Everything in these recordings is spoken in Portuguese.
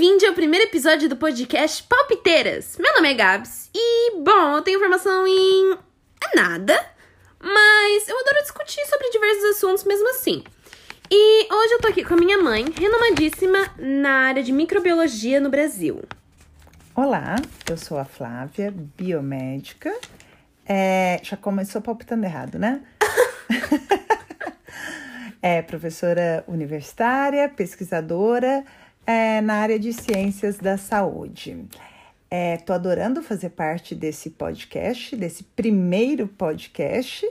Bem-vindo ao primeiro episódio do podcast Palpiteiras. Meu nome é Gabs e, bom, eu tenho formação em nada, mas eu adoro discutir sobre diversos assuntos mesmo assim. E hoje eu tô aqui com a minha mãe, renomadíssima na área de microbiologia no Brasil. Olá, eu sou a Flávia, biomédica. É, já começou palpitando errado, né? é professora universitária, pesquisadora é, na área de ciências da saúde. Estou é, adorando fazer parte desse podcast, desse primeiro podcast.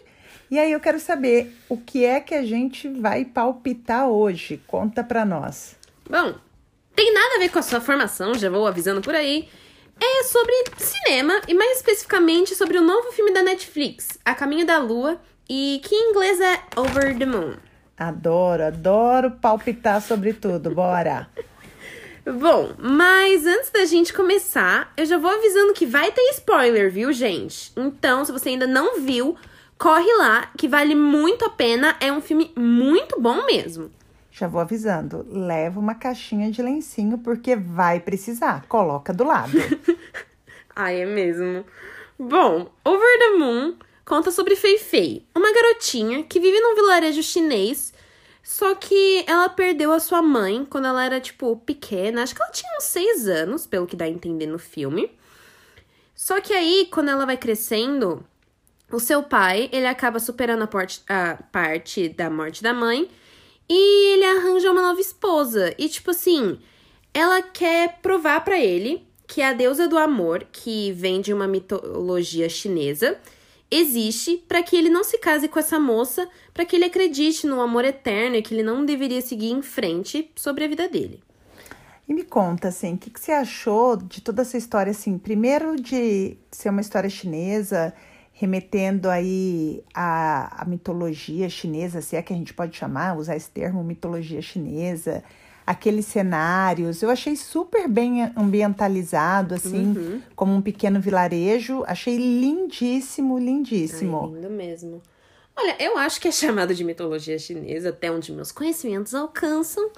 E aí eu quero saber o que é que a gente vai palpitar hoje. Conta para nós. Bom, tem nada a ver com a sua formação, já vou avisando por aí. É sobre cinema e mais especificamente sobre o novo filme da Netflix, A Caminho da Lua, e que em inglês é Over the Moon. Adoro, adoro palpitar sobre tudo. Bora! Bom, mas antes da gente começar, eu já vou avisando que vai ter spoiler, viu, gente? Então, se você ainda não viu, corre lá, que vale muito a pena. É um filme muito bom mesmo. Já vou avisando, leva uma caixinha de lencinho porque vai precisar. Coloca do lado. Ai, é mesmo. Bom, Over the Moon conta sobre Fei Fei, uma garotinha que vive num vilarejo chinês só que ela perdeu a sua mãe quando ela era, tipo, pequena. Acho que ela tinha uns seis anos, pelo que dá a entender no filme. Só que aí, quando ela vai crescendo, o seu pai, ele acaba superando a, porte, a parte da morte da mãe. E ele arranja uma nova esposa. E, tipo assim, ela quer provar para ele que a deusa do amor, que vem de uma mitologia chinesa, existe para que ele não se case com essa moça, para que ele acredite no amor eterno e que ele não deveria seguir em frente sobre a vida dele. E me conta, assim, o que, que você achou de toda essa história, assim, primeiro de ser uma história chinesa, remetendo aí à, à mitologia chinesa, se é que a gente pode chamar, usar esse termo, mitologia chinesa, aqueles cenários. Eu achei super bem ambientalizado, assim, uhum. como um pequeno vilarejo. Achei lindíssimo, lindíssimo. Ai, lindo mesmo. Olha, eu acho que é chamado de mitologia chinesa, até onde meus conhecimentos alcançam.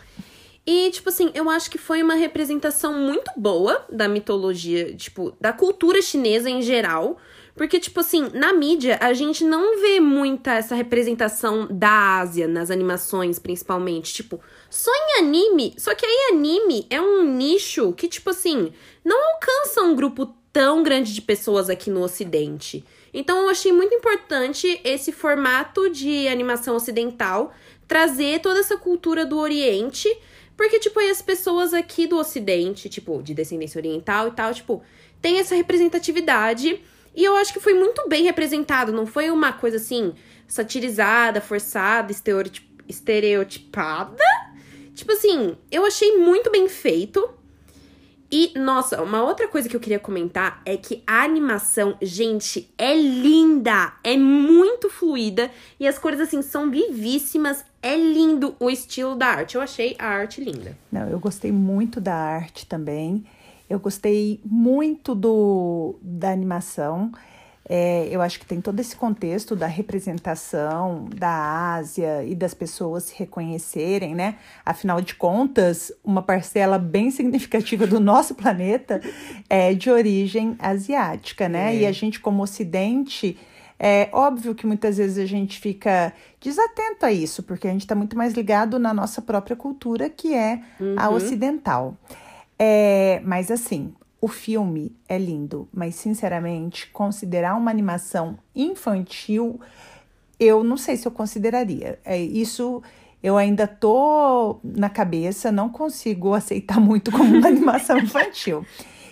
E, tipo assim, eu acho que foi uma representação muito boa da mitologia, tipo, da cultura chinesa em geral. Porque, tipo assim, na mídia, a gente não vê muita essa representação da Ásia nas animações, principalmente. Tipo, só em anime. Só que aí anime é um nicho que, tipo assim, não alcança um grupo tão grande de pessoas aqui no Ocidente. Então eu achei muito importante esse formato de animação ocidental trazer toda essa cultura do Oriente. Porque, tipo, aí as pessoas aqui do Ocidente, tipo, de descendência oriental e tal, tipo, tem essa representatividade. E eu acho que foi muito bem representado. Não foi uma coisa assim, satirizada, forçada, estereotipada. Tipo assim, eu achei muito bem feito. E, nossa, uma outra coisa que eu queria comentar é que a animação, gente, é linda, é muito fluida e as cores, assim, são vivíssimas. É lindo o estilo da arte. Eu achei a arte linda. Não, eu gostei muito da arte também. Eu gostei muito do, da animação. É, eu acho que tem todo esse contexto da representação da Ásia e das pessoas se reconhecerem, né? Afinal de contas, uma parcela bem significativa do nosso planeta é de origem asiática, né? É. E a gente, como Ocidente, é óbvio que muitas vezes a gente fica desatento a isso, porque a gente está muito mais ligado na nossa própria cultura, que é uhum. a ocidental. É, mas assim, o filme é lindo, mas sinceramente, considerar uma animação infantil, eu não sei se eu consideraria. É, isso eu ainda tô na cabeça, não consigo aceitar muito como uma animação infantil.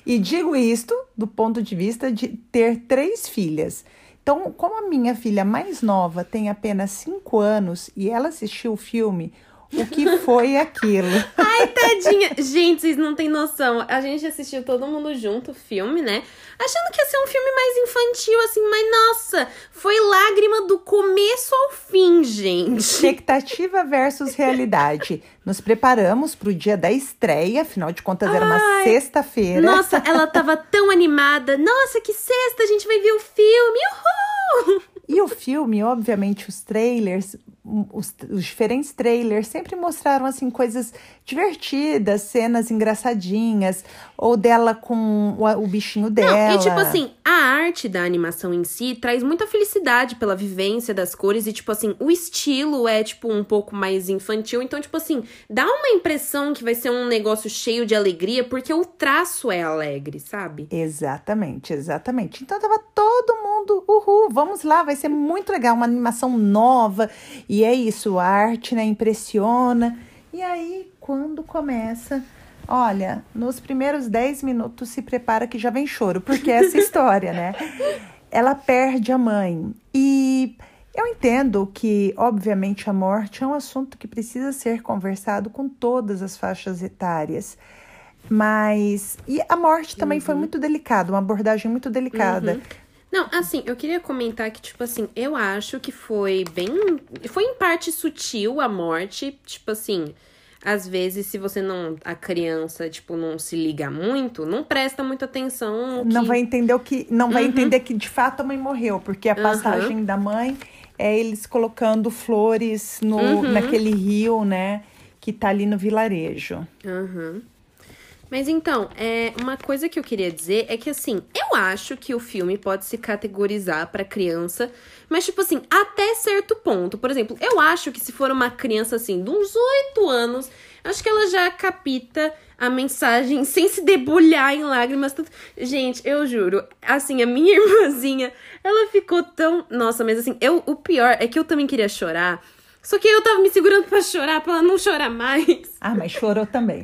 E digo isto do ponto de vista de ter três filhas. Então, como a minha filha mais nova tem apenas cinco anos e ela assistiu o filme o que foi aquilo. Ai, tadinha. Gente, vocês não têm noção. A gente assistiu todo mundo junto o filme, né? Achando que ia ser um filme mais infantil, assim, mas nossa, foi lágrima do começo ao fim, gente. Expectativa versus realidade. Nos preparamos pro dia da estreia, afinal de contas era uma sexta-feira. Nossa, ela tava tão animada. Nossa, que sexta, a gente vai ver o filme. Uhul! E o filme, obviamente, os trailers os, os, diferentes trailers sempre mostraram assim coisas divertidas, cenas engraçadinhas, ou dela com o, o bichinho dela. Não, e tipo assim, a arte da animação em si traz muita felicidade pela vivência das cores e tipo assim, o estilo é tipo um pouco mais infantil, então tipo assim, dá uma impressão que vai ser um negócio cheio de alegria porque o traço é alegre, sabe? Exatamente, exatamente. Então tava todo mundo, uhul, vamos lá, vai ser muito legal, uma animação nova. E é isso, a arte, né, impressiona. E aí, quando começa, olha, nos primeiros 10 minutos se prepara que já vem choro, porque é essa história, né? Ela perde a mãe. E eu entendo que, obviamente, a morte é um assunto que precisa ser conversado com todas as faixas etárias. Mas. E a morte também uhum. foi muito delicada, uma abordagem muito delicada. Uhum. Não, assim, eu queria comentar que, tipo assim, eu acho que foi bem. Foi em parte sutil a morte. Tipo assim, às vezes, se você não. A criança, tipo, não se liga muito, não presta muita atenção. Que... Não vai entender o que. Não uhum. vai entender que de fato a mãe morreu, porque a passagem uhum. da mãe é eles colocando flores no, uhum. naquele rio, né? Que tá ali no vilarejo. Uhum. Mas então, é, uma coisa que eu queria dizer é que assim, eu acho que o filme pode se categorizar para criança, mas tipo assim, até certo ponto. Por exemplo, eu acho que se for uma criança assim, de uns oito anos, acho que ela já capita a mensagem sem se debulhar em lágrimas. Gente, eu juro, assim, a minha irmãzinha, ela ficou tão. Nossa, mas assim, eu, o pior é que eu também queria chorar. Só que eu tava me segurando para chorar, pra ela não chorar mais. Ah, mas chorou também.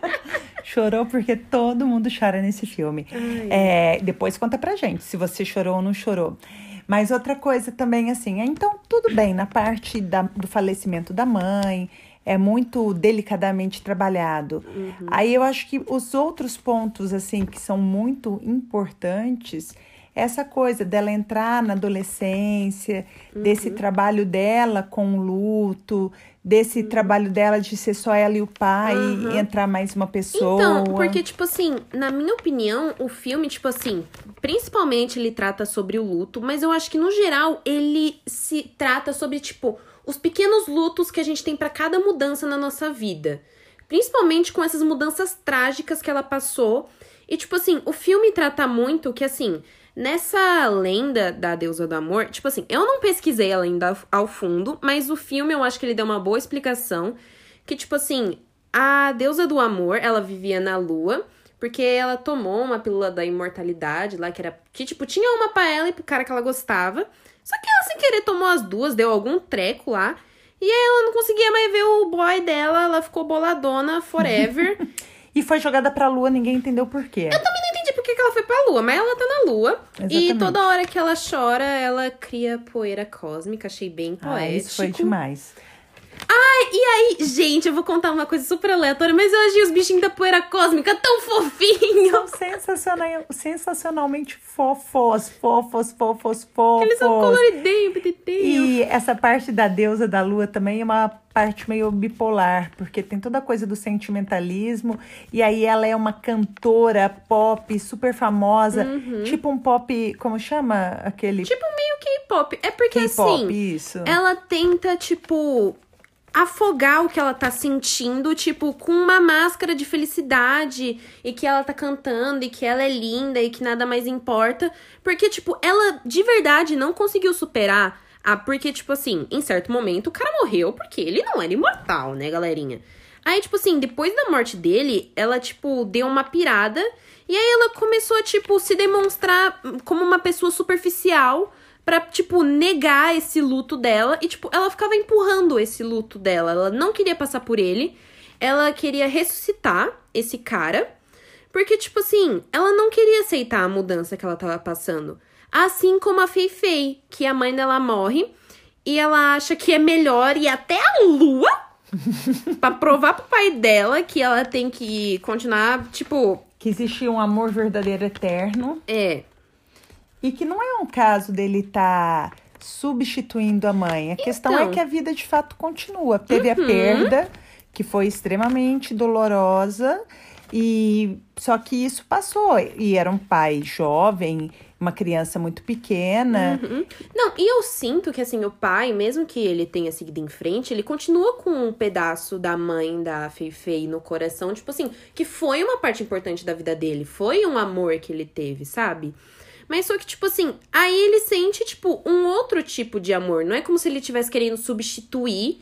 chorou porque todo mundo chora nesse filme. É, depois conta pra gente se você chorou ou não chorou. Mas outra coisa também, assim, é, então tudo bem, na parte da, do falecimento da mãe, é muito delicadamente trabalhado. Uhum. Aí eu acho que os outros pontos, assim, que são muito importantes essa coisa dela entrar na adolescência, uhum. desse trabalho dela com o luto, desse uhum. trabalho dela de ser só ela e o pai uhum. e entrar mais uma pessoa. Então, porque, tipo assim, na minha opinião, o filme, tipo assim, principalmente ele trata sobre o luto, mas eu acho que no geral ele se trata sobre, tipo, os pequenos lutos que a gente tem para cada mudança na nossa vida. Principalmente com essas mudanças trágicas que ela passou. E, tipo assim, o filme trata muito que, assim, Nessa lenda da deusa do amor, tipo assim, eu não pesquisei ela ainda ao fundo, mas o filme eu acho que ele deu uma boa explicação. Que, tipo assim, a deusa do amor, ela vivia na lua, porque ela tomou uma pílula da imortalidade lá, que era. Que, tipo, tinha uma pra ela e pro cara que ela gostava. Só que ela, sem querer, tomou as duas, deu algum treco lá. E ela não conseguia mais ver o boy dela, ela ficou boladona forever. e foi jogada pra lua, ninguém entendeu por quê. Eu também não entendi por que, que ela foi pra lua, mas ela tá na lua. Exatamente. E toda hora que ela chora, ela cria poeira cósmica. Achei bem poético. Ah, isso foi demais. Ai, e aí, gente, eu vou contar uma coisa super aleatória, mas eu achei os bichinhos da poeira cósmica tão fofinhos. São sensacional, sensacionalmente fofos, fofos, fofos, fofos. Eles são coloridinhos, petitinhos. E essa parte da deusa da lua também é uma parte meio bipolar, porque tem toda a coisa do sentimentalismo, e aí ela é uma cantora pop super famosa, uhum. tipo um pop, como chama aquele? Tipo meio K-pop. É porque assim, isso. ela tenta tipo afogar o que ela tá sentindo, tipo, com uma máscara de felicidade e que ela tá cantando e que ela é linda e que nada mais importa, porque tipo, ela de verdade não conseguiu superar a porque tipo assim, em certo momento o cara morreu porque ele não era imortal, né, galerinha? Aí, tipo assim, depois da morte dele, ela, tipo, deu uma pirada. E aí ela começou a, tipo, se demonstrar como uma pessoa superficial pra, tipo, negar esse luto dela. E, tipo, ela ficava empurrando esse luto dela. Ela não queria passar por ele. Ela queria ressuscitar esse cara. Porque, tipo assim, ela não queria aceitar a mudança que ela tava passando. Assim como a Fei Fei, que a mãe dela morre. E ela acha que é melhor ir até a lua pra provar pro pai dela que ela tem que continuar, tipo. Que existe um amor verdadeiro eterno. É. E que não é um caso dele estar tá substituindo a mãe. A questão é então. que a vida de fato continua. Teve uhum. a perda, que foi extremamente dolorosa. E só que isso passou. E era um pai jovem, uma criança muito pequena. Uhum. Não, e eu sinto que assim, o pai, mesmo que ele tenha seguido em frente, ele continua com um pedaço da mãe da Feifei no coração, tipo assim, que foi uma parte importante da vida dele, foi um amor que ele teve, sabe? Mas só que, tipo assim, aí ele sente, tipo, um outro tipo de amor. Não é como se ele estivesse querendo substituir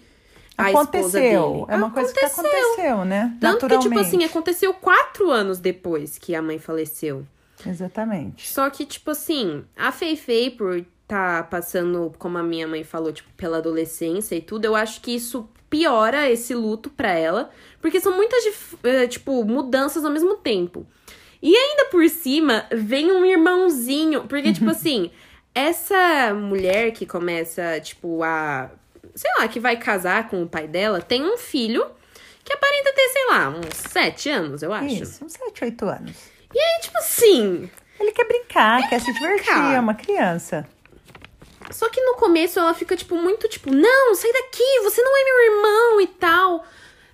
a esposa dele. Aconteceu. É uma coisa que aconteceu, né? Tanto que, tipo assim, aconteceu quatro anos depois que a mãe faleceu. Exatamente. Só que, tipo assim, a Fei Fei, por tá passando, como a minha mãe falou, tipo, pela adolescência e tudo, eu acho que isso piora esse luto pra ela. Porque são muitas, eh, tipo, mudanças ao mesmo tempo. E ainda por cima, vem um irmãozinho. Porque, tipo assim, essa mulher que começa, tipo, a. Sei lá, que vai casar com o pai dela, tem um filho que aparenta ter, sei lá, uns sete anos, eu acho. Isso, uns sete, oito anos. E aí, tipo assim. Ele quer brincar, ele quer, se divertir, brincar. é uma criança. Só que no começo ela fica, tipo, muito tipo, não, sai daqui, você não é meu irmão e tal.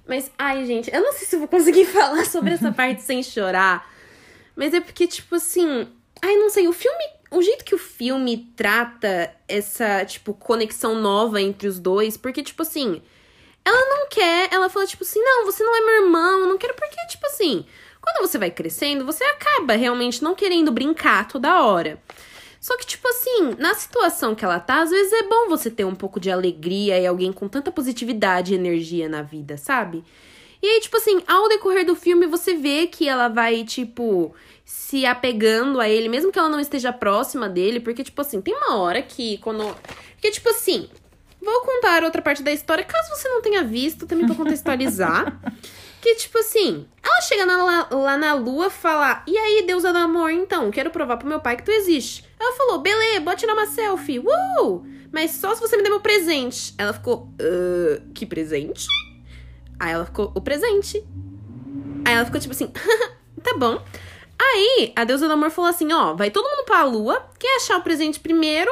Mas, ai, gente, eu não sei se eu vou conseguir falar sobre essa parte sem chorar. Mas é porque, tipo assim. Ai, não sei, o filme. O jeito que o filme trata essa, tipo, conexão nova entre os dois, porque, tipo assim. Ela não quer, ela fala, tipo assim, não, você não é meu irmão, não quero, porque, tipo assim. Quando você vai crescendo, você acaba realmente não querendo brincar toda hora. Só que, tipo assim, na situação que ela tá, às vezes é bom você ter um pouco de alegria e alguém com tanta positividade e energia na vida, sabe? E aí, tipo assim, ao decorrer do filme, você vê que ela vai, tipo, se apegando a ele, mesmo que ela não esteja próxima dele, porque, tipo assim, tem uma hora que quando. Porque, tipo assim, vou contar outra parte da história, caso você não tenha visto, também pra contextualizar. que, tipo assim, ela chega na, lá na lua fala: E aí, deusa do amor, então, quero provar pro meu pai que tu existe. Ela falou: Beleza, bora tirar uma selfie. Uh! Mas só se você me der meu presente. Ela ficou: uh, Que presente? Aí ela ficou, o presente. Aí ela ficou tipo assim, tá bom. Aí a deusa do amor falou assim: ó, vai todo mundo pra lua, quem achar o presente primeiro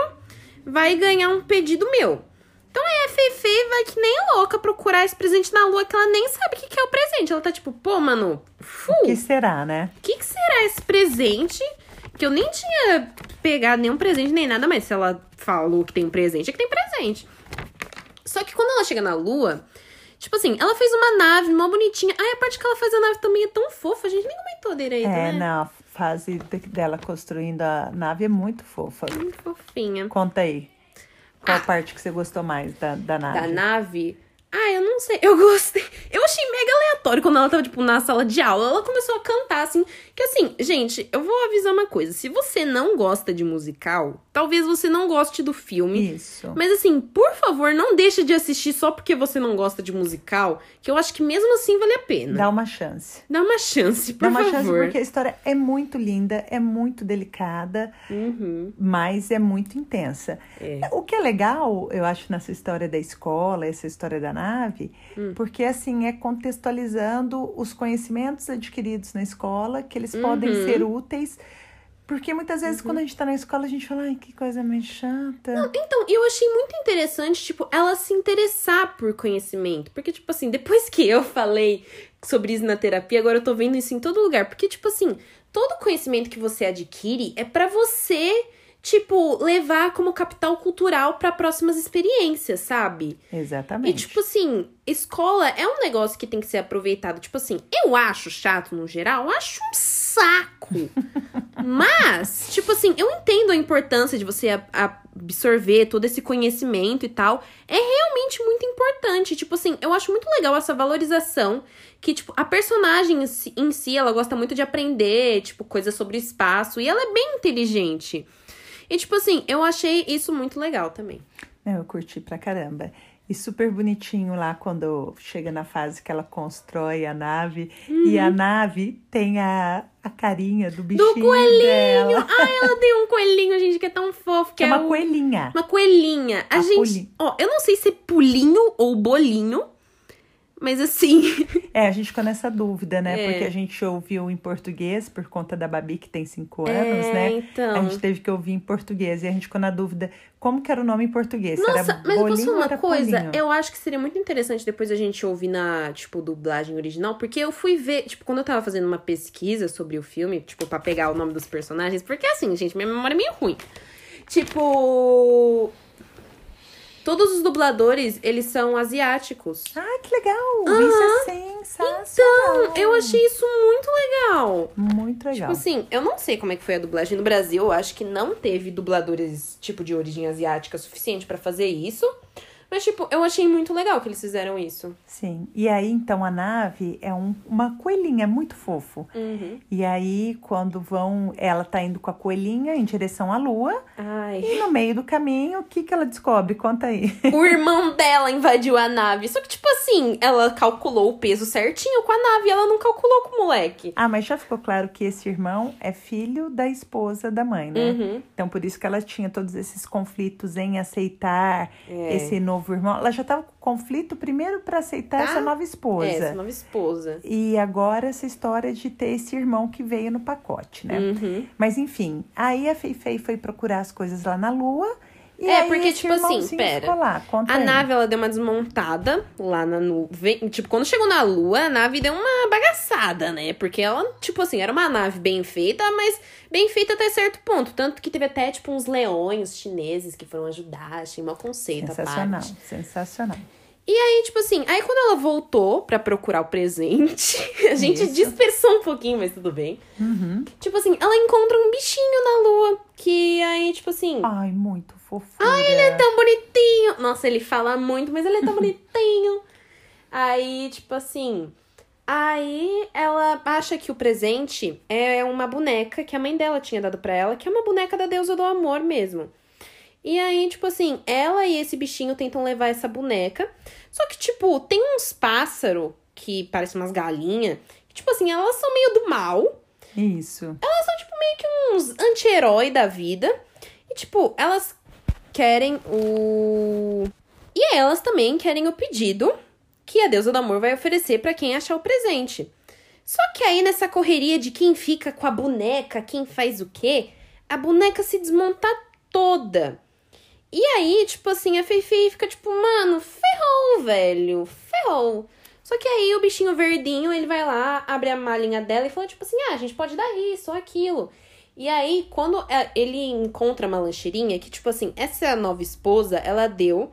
vai ganhar um pedido meu. Então aí a Feifei vai que nem louca procurar esse presente na lua, que ela nem sabe o que, que é o presente. Ela tá tipo, pô, mano, fu. O que será, né? O que, que será esse presente? Que eu nem tinha pegado nenhum presente nem nada, mas se ela falou que tem um presente, é que tem presente. Só que quando ela chega na lua, Tipo assim, ela fez uma nave mó bonitinha. Ai, a parte que ela faz a nave também é tão fofa, a gente nem comentou direito, é, né? não, a fase dela construindo a nave é muito fofa. Muito fofinha. Conta aí. Qual ah, parte que você gostou mais da, da nave? Da nave? Ah, eu não sei. Eu gostei. Eu achei mega aleatório quando ela tava, tipo, na sala de aula. Ela começou a cantar, assim. Que assim, gente, eu vou avisar uma coisa. Se você não gosta de musical, talvez você não goste do filme. Isso. Mas assim, por favor, não deixe de assistir só porque você não gosta de musical. Que eu acho que mesmo assim vale a pena. Dá uma chance. Dá uma chance, por Dá uma favor. chance porque a história é muito linda, é muito delicada, uhum. mas é muito intensa. É. O que é legal, eu acho, nessa história da escola, essa história da nave, hum. porque assim é contextualizando os conhecimentos adquiridos na escola, que eles uhum. podem ser úteis. Porque muitas vezes, uhum. quando a gente tá na escola, a gente fala, ai, que coisa mais chata. Não, então, eu achei muito interessante, tipo, ela se interessar por conhecimento. Porque, tipo assim, depois que eu falei sobre isso na terapia, agora eu tô vendo isso em todo lugar. Porque, tipo assim, todo conhecimento que você adquire é para você tipo, levar como capital cultural para próximas experiências, sabe? Exatamente. E, tipo assim, escola é um negócio que tem que ser aproveitado. Tipo assim, eu acho chato no geral, acho um saco. Mas, tipo assim, eu entendo a importância de você absorver todo esse conhecimento e tal. É realmente muito importante. Tipo assim, eu acho muito legal essa valorização que, tipo, a personagem em si, ela gosta muito de aprender, tipo, coisas sobre espaço. E ela é bem inteligente. E, tipo assim, eu achei isso muito legal também. Eu curti pra caramba. E super bonitinho lá quando chega na fase que ela constrói a nave. Uhum. E a nave tem a, a carinha do bichinho Do coelhinho! Dela. Ai, ela tem um coelhinho, gente, que é tão fofo. Que é, é uma o... coelhinha. Uma coelhinha. A, a gente... Ó, eu não sei se é pulinho ou bolinho. Mas assim. É, a gente ficou nessa dúvida, né? É. Porque a gente ouviu em português por conta da Babi, que tem cinco É, anos, né? então. A gente teve que ouvir em português. E a gente ficou na dúvida como que era o nome em português. Nossa, era mas eu posso bolinho falar uma coisa? polinho? Eu acho que seria muito interessante depois a gente ouvir na, tipo, dublagem original, porque eu fui ver, tipo, quando eu tava fazendo uma pesquisa sobre o filme, tipo, pra pegar o nome dos personagens, porque assim, gente, minha memória é meio ruim. Tipo. Todos os dubladores, eles são asiáticos. Ah, que legal! Isso é sensacional! Então, eu achei isso muito legal. Muito legal. Tipo assim, eu não sei como é que foi a dublagem no Brasil. Eu acho que não teve dubladores, tipo, de origem asiática suficiente pra fazer isso. Mas, tipo, eu achei muito legal que eles fizeram isso. Sim. E aí, então, a nave é um- uma coelhinha muito fofo. Uhum. E aí, quando vão. Ela tá indo com a coelhinha em direção à lua. Ai. E no meio do caminho, o que, que ela descobre? Conta aí. O irmão dela invadiu a nave. Só que, tipo assim, ela calculou o peso certinho com a nave. Ela não calculou com o moleque. Ah, mas já ficou claro que esse irmão é filho da esposa da mãe, né? Uhum. Então, por isso que ela tinha todos esses conflitos em aceitar É. esse novo irmão. Ela já tava com conflito primeiro para aceitar Tá. essa nova esposa. É, essa nova esposa. E agora essa história de ter esse irmão que veio no pacote, né? Uhum. Mas enfim, aí a Feifei foi procurar as coisas lá na lua. E É, aí porque, tipo assim, pera. lá. A aí. nave, ela deu uma desmontada lá na nuvem. Tipo, quando chegou na lua, a nave deu uma bagaçada, né? Porque ela, tipo assim, era uma nave bem feita, mas bem feita até certo ponto. Tanto que teve até, tipo, uns leões chineses que foram ajudar. Achei um conceito Sensacional, parte. sensacional. E aí, tipo assim, aí quando ela voltou pra procurar o presente, a gente Isso. dispersou um pouquinho, mas tudo bem. Uhum. Tipo assim, ela encontra um bichinho na lua. Que aí, tipo assim. Ai, muito fofura. Ai, ele é tão bonitinho. Nossa, ele fala muito, mas ele é tão bonitinho. Aí, tipo assim. Aí ela acha que o presente é uma boneca que a mãe dela tinha dado pra ela, que é uma boneca da deusa do amor mesmo. E aí, tipo assim, ela e esse bichinho tentam levar essa boneca. Só que, tipo, tem uns pássaros que parecem umas galinhas. Que, tipo assim, elas são meio do mal Isso. meio que uns anti-herói da vida. E, tipo, elas querem o. E elas também querem o pedido que a deusa do amor vai oferecer pra quem achar o presente. Só que aí, nessa correria de quem fica com a boneca, quem faz o quê, a boneca se desmonta toda. E aí, tipo assim, a Feifei fica tipo, mano, ferrou, velho, ferrou. Só que aí o bichinho verdinho, ele vai lá, abre a malinha dela e fala, tipo assim, ah, a gente pode dar isso ou aquilo. E aí, quando é, ele encontra uma lancheirinha, que, tipo assim, essa nova esposa, ela deu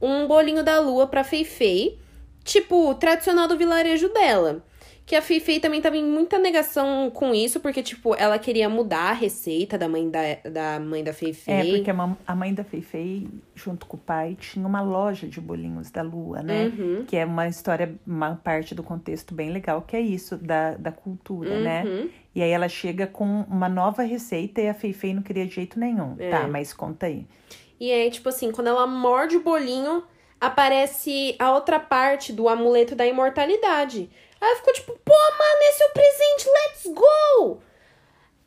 um bolinho da lua pra Feifei, tipo, tradicional do vilarejo dela. Que a Feifei também tava em muita negação com isso, porque, tipo, ela queria mudar a receita da mãe da, da mãe da Feifei. É, porque a, mãe da Feifei, junto com o pai, tinha uma loja de bolinhos da lua, né? Uhum. Que é uma história, uma parte do contexto bem legal, que é isso, da, da cultura, né? Uhum. E aí ela chega com uma nova receita e a Feifei não queria de jeito nenhum. É. Tá, mas conta aí. E aí, tipo assim, quando ela morde o bolinho, aparece a outra parte do amuleto da imortalidade. Aí ela ficou tipo, pô, mano, esse é o presente, let's go!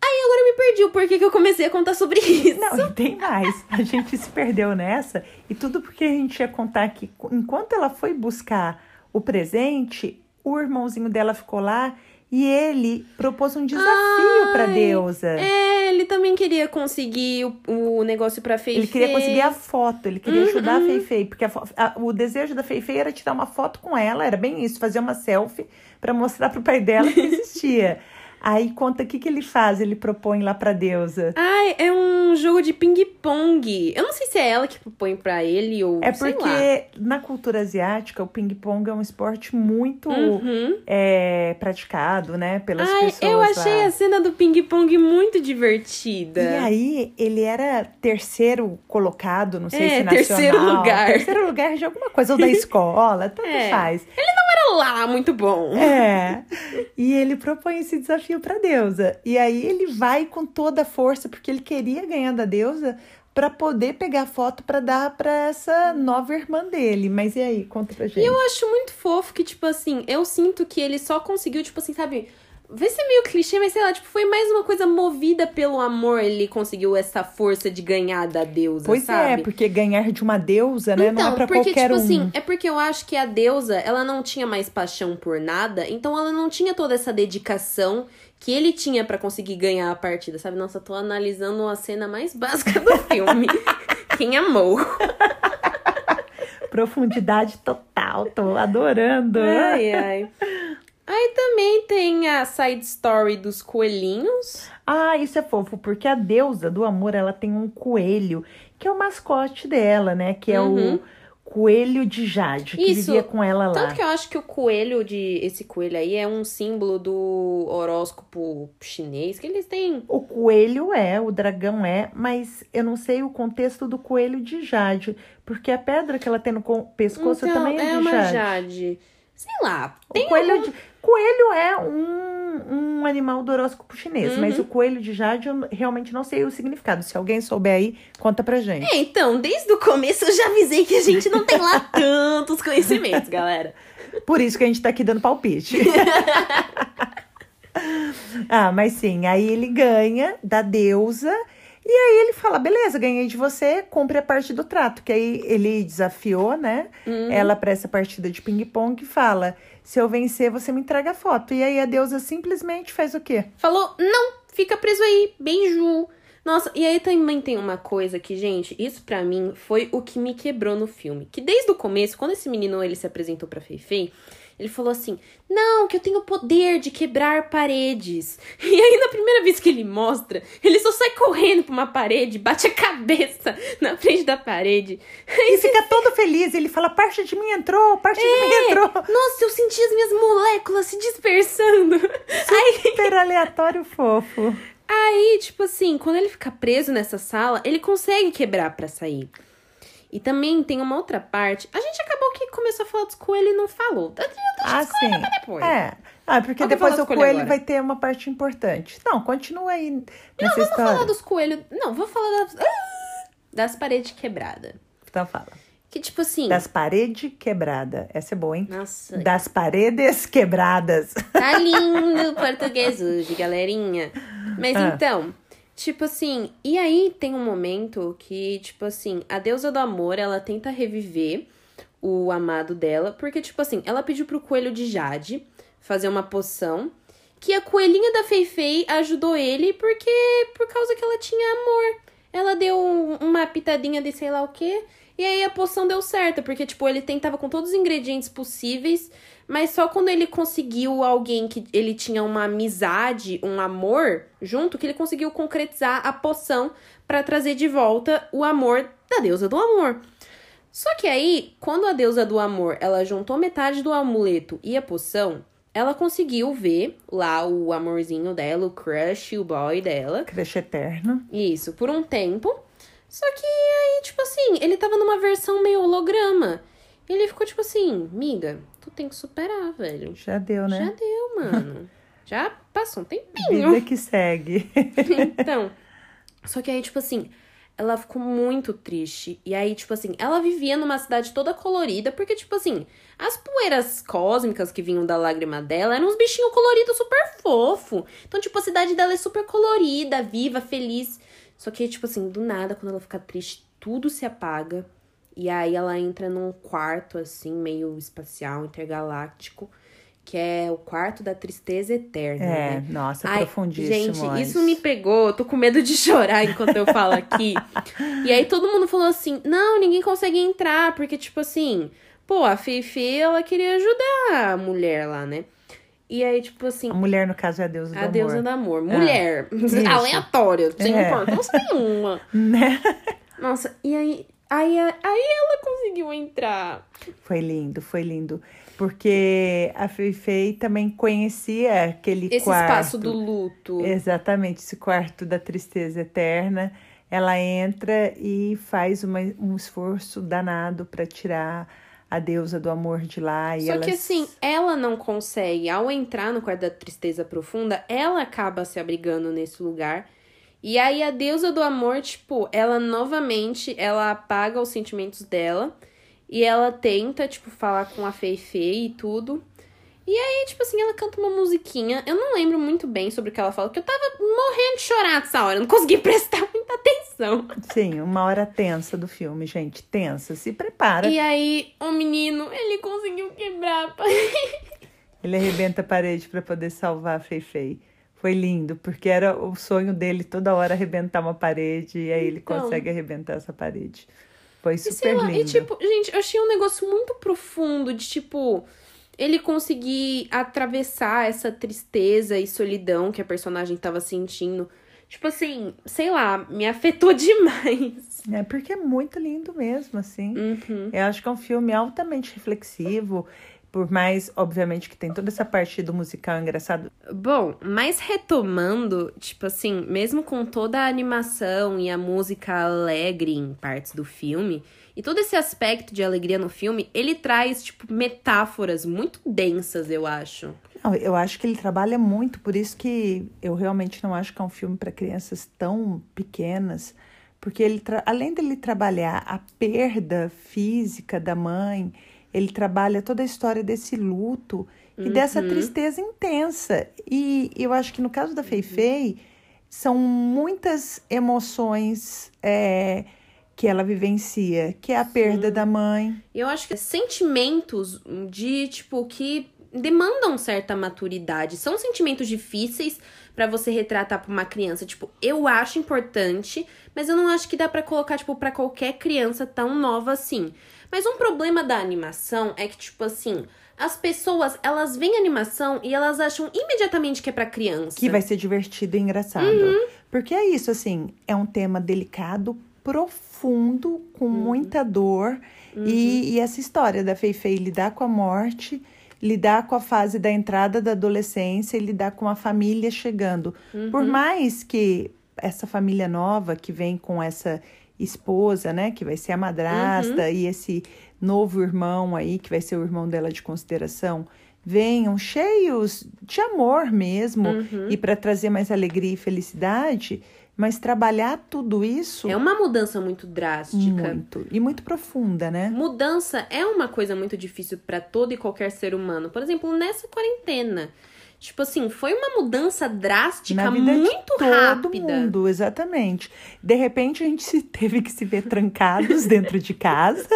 Aí agora eu me perdi o porquê que eu comecei a contar sobre isso. Não, e tem mais. A gente se perdeu nessa. E tudo porque a gente ia contar que enquanto ela foi buscar o presente, o irmãozinho dela ficou lá e ele propôs um desafio pra Ai, deusa. É, ele também queria conseguir o, o negócio pra Feifei. Ele queria conseguir a foto, ele queria Uhum. ajudar a Feifei, porque a a- o desejo da Feifei era tirar uma foto com ela, era bem isso, fazer uma selfie pra mostrar pro pai dela que existia. Aí conta o que, que ele faz, ele propõe lá pra deusa. Ai, é um jogo de ping-pong. Eu não sei se é ela que propõe pra ele ou É sei lá. porque na cultura asiática o ping-pong é um esporte muito Uhum. é, praticado, né, pelas Ai, pessoas eu achei lá. a cena do ping-pong muito divertida. E aí, ele era terceiro colocado, não sei É, se nacional. terceiro lugar. Terceiro lugar de alguma coisa, ou da escola, tanto É. faz. Era lá, muito bom. É. E ele propõe esse desafio pra deusa. E aí ele vai com toda a força, porque ele queria ganhar da deusa pra poder pegar a foto pra dar pra essa nova irmã dele. Mas e aí, conta pra gente. E eu acho muito fofo que, tipo assim, eu sinto que ele só conseguiu, tipo assim, sabe, Vai ser meio clichê, mas sei lá, tipo, foi mais uma coisa movida pelo amor. Ele conseguiu essa força de ganhar da deusa, Pois sabe? é, porque ganhar de uma deusa, né? não Então, é pra porque, qualquer tipo um. assim, é porque eu acho que a deusa, ela não tinha mais paixão por nada, então ela não tinha toda essa dedicação que ele tinha pra conseguir ganhar a partida, sabe? Nossa, tô analisando a cena mais básica do filme. Quem amou? Profundidade total, tô adorando. Ai, ai. Aí também tem a side story dos coelhinhos. Ah, isso é fofo, porque a deusa do amor, ela tem um coelho, que é o mascote dela, né? Que é Uhum. o coelho de Jade, que Isso. vivia com ela lá. Tanto que eu acho que o coelho de. Esse coelho aí é um símbolo do horóscopo chinês, que eles têm. O coelho é, o dragão é, mas eu não sei o contexto do coelho de Jade, porque a pedra que ela tem no co- pescoço então, também é, é de uma Jade. jade. Sei lá. O coelho, algum- de- coelho é um, um animal do horóscopo chinês, Uhum. mas o coelho de Jade eu realmente não sei o significado. Se alguém souber aí, conta pra gente. É, então, desde o começo eu já avisei que a gente não tem lá tantos conhecimentos, galera. Por isso que a gente tá aqui dando palpite. ah, mas sim, aí ele ganha da deusa. E aí ele fala, beleza, ganhei de você, cumpre a parte do trato. Que aí ele desafiou, né? Uhum. Ela pra essa partida de ping-pong e fala: se eu vencer, você me entrega a foto. E aí a deusa simplesmente faz o quê? Falou, não, fica preso aí, beijo. Nossa, e aí também tem uma coisa que, gente, isso pra mim foi o que me quebrou no filme. Que desde o começo, quando esse menino ele se apresentou pra Feifei, ele falou assim: Não, que eu tenho o poder de quebrar paredes. E aí, na primeira vez que ele mostra, ele só sai correndo pra uma parede, bate a cabeça na frente da parede. E fica todo feliz. Ele fala: parte de mim entrou, parte de mim É, entrou. Nossa, eu senti as minhas moléculas se dispersando. Aí, Super aleatório fofo. Aí, tipo assim, quando ele fica preso nessa sala, ele consegue quebrar pra sair. E também tem uma outra parte. A gente acabou que começou a falar dos coelhos e não falou. Eu deixo Ah, coelhos sim. pra depois. É. Ah, porque depois o coelho agora. vai ter uma parte importante. Não, continua aí nessa Não, vamos história. falar dos coelhos. Não, vou falar das, Ah! das paredes quebradas. Então fala. Que tipo assim. Das paredes quebradas. Essa é boa, hein? Nossa, Das paredes quebradas. Tá lindo o português hoje, galerinha. Mas Ah. então, tipo assim, e aí tem um momento que, tipo assim, a deusa do amor, ela tenta reviver o amado dela, porque, tipo assim, ela pediu pro coelho de Jade fazer uma poção, que a coelhinha da Feifei ajudou ele, porque, por causa que ela tinha amor. Ela deu um- uma pitadinha de sei lá o quê, e aí a poção deu certo, porque, tipo, ele tentava com todos os ingredientes possíveis, mas só quando ele conseguiu alguém que ele tinha uma amizade, um amor junto, que ele conseguiu concretizar a poção pra trazer de volta o amor da deusa do amor. Só que aí, quando a deusa do amor, ela juntou metade do amuleto e a poção, ela conseguiu ver lá o amorzinho dela, o crush, o boy dela. Crush eterno. Isso, por um tempo. Só que aí, tipo assim, ele tava numa versão meio holograma. E ele ficou tipo assim, miga, tu tem que superar, velho. Já deu, Já né? deu, mano. Já passou um tempinho. Vida que segue. então, só que aí, tipo assim, ela ficou muito triste. E aí, tipo assim, ela vivia numa cidade toda colorida, porque, tipo assim, as poeiras cósmicas que vinham da lágrima dela eram uns bichinhos coloridos super fofo. Então, tipo, a cidade dela é super colorida, viva, feliz. Só que, tipo assim, do nada, quando ela fica triste, tudo se apaga. E aí ela entra num quarto, assim, meio espacial, intergaláctico, que é o quarto da tristeza eterna, É, né? nossa, Ai, profundíssimo. Gente, isso me pegou. Eu tô com medo de chorar enquanto eu falo aqui. e aí todo mundo falou assim: não, ninguém consegue entrar, porque, tipo assim, pô, a Feifei, ela queria ajudar a mulher lá, né? E aí, tipo assim, A mulher, no caso, é a deusa do a amor. deusa do amor. Mulher. Isso. Aleatório, sem É. importância nenhuma. Né? Nossa, e aí, aí, aí ela conseguiu entrar. Foi lindo, foi lindo. Porque a Feifei também conhecia aquele Esse quarto. espaço do luto. Exatamente, esse quarto da tristeza eterna. Ela entra e faz uma, um esforço danado para tirar a deusa do amor de lá. E Só que elas- assim, ela não consegue. Ao entrar no quarto da tristeza profunda, ela acaba se abrigando nesse lugar. E aí a deusa do amor, tipo, ela novamente, ela apaga os sentimentos dela. E ela tenta, tipo, falar com a Feifei e tudo. E aí, tipo assim, ela canta uma musiquinha. Eu não lembro muito bem sobre o que ela fala, porque eu tava morrendo de chorar nessa hora. Eu não consegui prestar muita atenção. Sim, uma hora tensa do filme, gente. Tensa. Se prepara. E aí, o menino, ele conseguiu quebrar a parede. Ele arrebenta a parede para poder salvar a Fei Fei. Foi lindo, porque era o sonho dele toda hora arrebentar uma parede e aí ele Então. consegue arrebentar essa parede. Foi E super lá, lindo. e tipo, gente, eu achei um negócio muito profundo de tipo. Ele conseguir atravessar essa tristeza e solidão que a personagem tava sentindo. Tipo assim, sei lá, me afetou demais. É porque é muito lindo mesmo, assim. Uhum. Eu acho que é um filme altamente reflexivo, por mais, obviamente, que tem toda essa parte do musical engraçado. Bom, mas retomando, tipo assim, mesmo com toda a animação e a música alegre em partes do filme, e todo esse aspecto de alegria no filme, ele traz, tipo, metáforas muito densas, eu acho. Não, eu acho que ele trabalha muito, por isso que eu realmente não acho que é um filme para crianças tão pequenas, porque ele além dele trabalhar a perda física da mãe, ele trabalha toda a história desse luto e dessa tristeza intensa. E eu acho que no caso da Fei Fei, são muitas emoções é, que ela vivencia, que é a perda da mãe. Eu acho que sentimentos de, tipo, que demandam certa maturidade. São sentimentos difíceis pra você retratar pra uma criança. Tipo, eu acho importante, mas eu não acho que dá pra colocar, tipo, pra qualquer criança tão nova assim. Mas um problema da animação é que, tipo assim, as pessoas, elas veem animação e elas acham imediatamente que é pra criança. Que vai ser divertido e engraçado. Porque é isso, assim, é um tema delicado, profundo, com muita dor. E, e essa história da Fei Fei lidar com a morte, lidar com a fase da entrada da adolescência e lidar com a família chegando. Por mais que essa família nova que vem com essa esposa, né, que vai ser a madrasta e esse novo irmão aí, que vai ser o irmão dela de consideração, venham cheios de amor mesmo e para trazer mais alegria e felicidade, mas trabalhar tudo isso É uma mudança muito drástica. muito e muito profunda, né? Mudança é uma coisa muito difícil pra todo e qualquer ser humano. Por exemplo, nessa quarentena. Tipo assim, foi uma mudança drástica muito todo rápida. mundo, exatamente. De repente a gente teve que se ver trancados dentro de casa,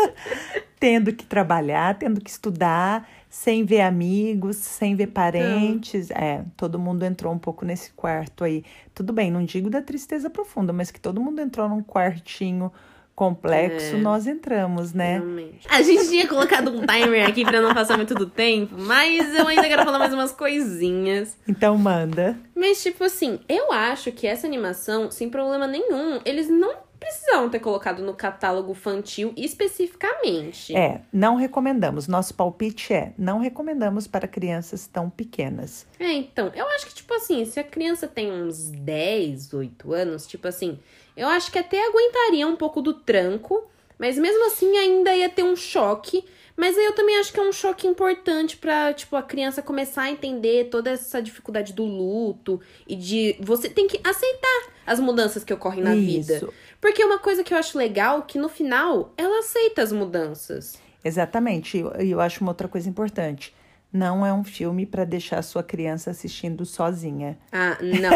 tendo que trabalhar, tendo que estudar, sem ver amigos, sem ver parentes. É, todo mundo entrou um pouco nesse quarto aí. Tudo bem, não digo da tristeza profunda, mas que todo mundo entrou num quartinho complexo, É. nós entramos, né? Realmente. A gente tinha colocado um timer aqui pra não passar muito do tempo, mas eu ainda quero falar mais umas coisinhas. Então manda. Mas, tipo assim, eu acho que essa animação, sem problema nenhum, eles não precisavam ter colocado no catálogo infantil especificamente. É, não recomendamos. Nosso palpite é: não recomendamos para crianças tão pequenas. É, então, eu acho que, tipo assim, se a criança tem uns 10, 8 anos, tipo assim, eu acho que até aguentaria um pouco do tranco, mas mesmo assim ainda ia ter um choque. Mas aí eu também acho que é um choque importante pra, tipo, a criança começar a entender toda essa dificuldade do luto e de você tem que aceitar as mudanças que ocorrem na vida. Porque uma coisa que eu acho legal que no final ela aceita as mudanças. Exatamente. E eu, eu acho uma outra coisa importante. Não é um filme para deixar a sua criança assistindo sozinha. Ah, não.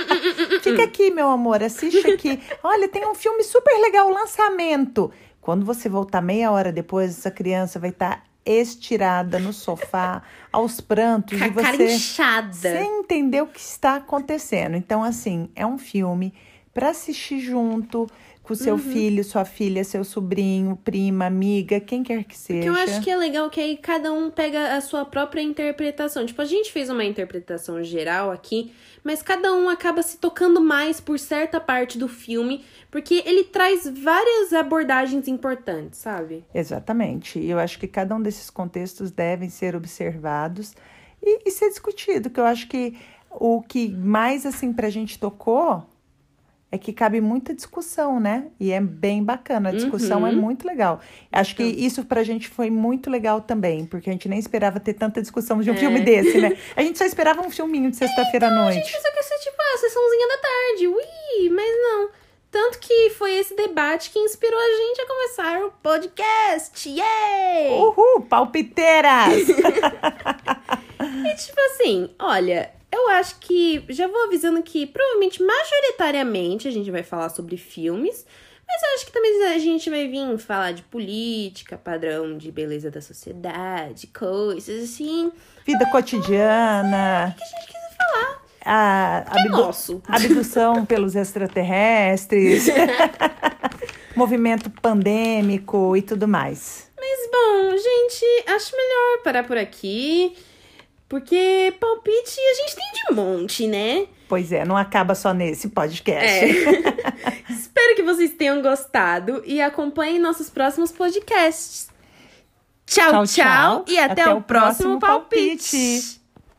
Fica aqui, meu amor, assiste aqui. Olha, tem um filme super legal, lançamento. Quando você voltar meia hora depois, essa criança vai estar estirada no sofá, aos prantos, Com a e cara você inchada. sem entender o que está acontecendo. Então, assim, é um filme para assistir junto com seu Uhum. filho, sua filha, seu sobrinho, prima, amiga, quem quer que seja. Que eu acho que é legal que aí cada um pega a sua própria interpretação. Tipo, a gente fez uma interpretação geral aqui, mas cada um acaba se tocando mais por certa parte do filme, porque ele traz várias abordagens importantes, sabe? Exatamente. E eu acho que cada um desses contextos devem ser observados e, e ser discutido. Que eu acho que o que mais assim pra gente tocou é que cabe muita discussão, né? E é bem bacana. A discussão Uhum. é muito legal. Acho que Então. isso pra gente foi muito legal também, porque a gente nem esperava ter tanta discussão de um É. filme desse, né? A gente só esperava um filminho de sexta-feira à A noite. gente pensou que ia ser tipo a sessãozinha da tarde, ui, mas não. Tanto que foi esse debate que inspirou a gente a começar o podcast. Yay! Uhul, palpiteiras! e tipo assim, olha, eu acho que já vou avisando que provavelmente majoritariamente a gente vai falar sobre filmes, mas eu acho que também a gente vai vir falar de política, padrão de beleza da sociedade, coisas assim. Vida cotidiana. O que a gente quiser falar. A, Que é nosso. abdução pelos extraterrestres. movimento pandêmico e tudo mais. Mas bom, gente, acho melhor parar por aqui. Porque palpite a gente tem de monte, né? Pois é, não acaba só nesse podcast. É. Espero que vocês tenham gostado e acompanhem nossos próximos podcasts. Tchau, tchau, Tchau, tchau. e até, Até o o próximo próximo palpite. palpite.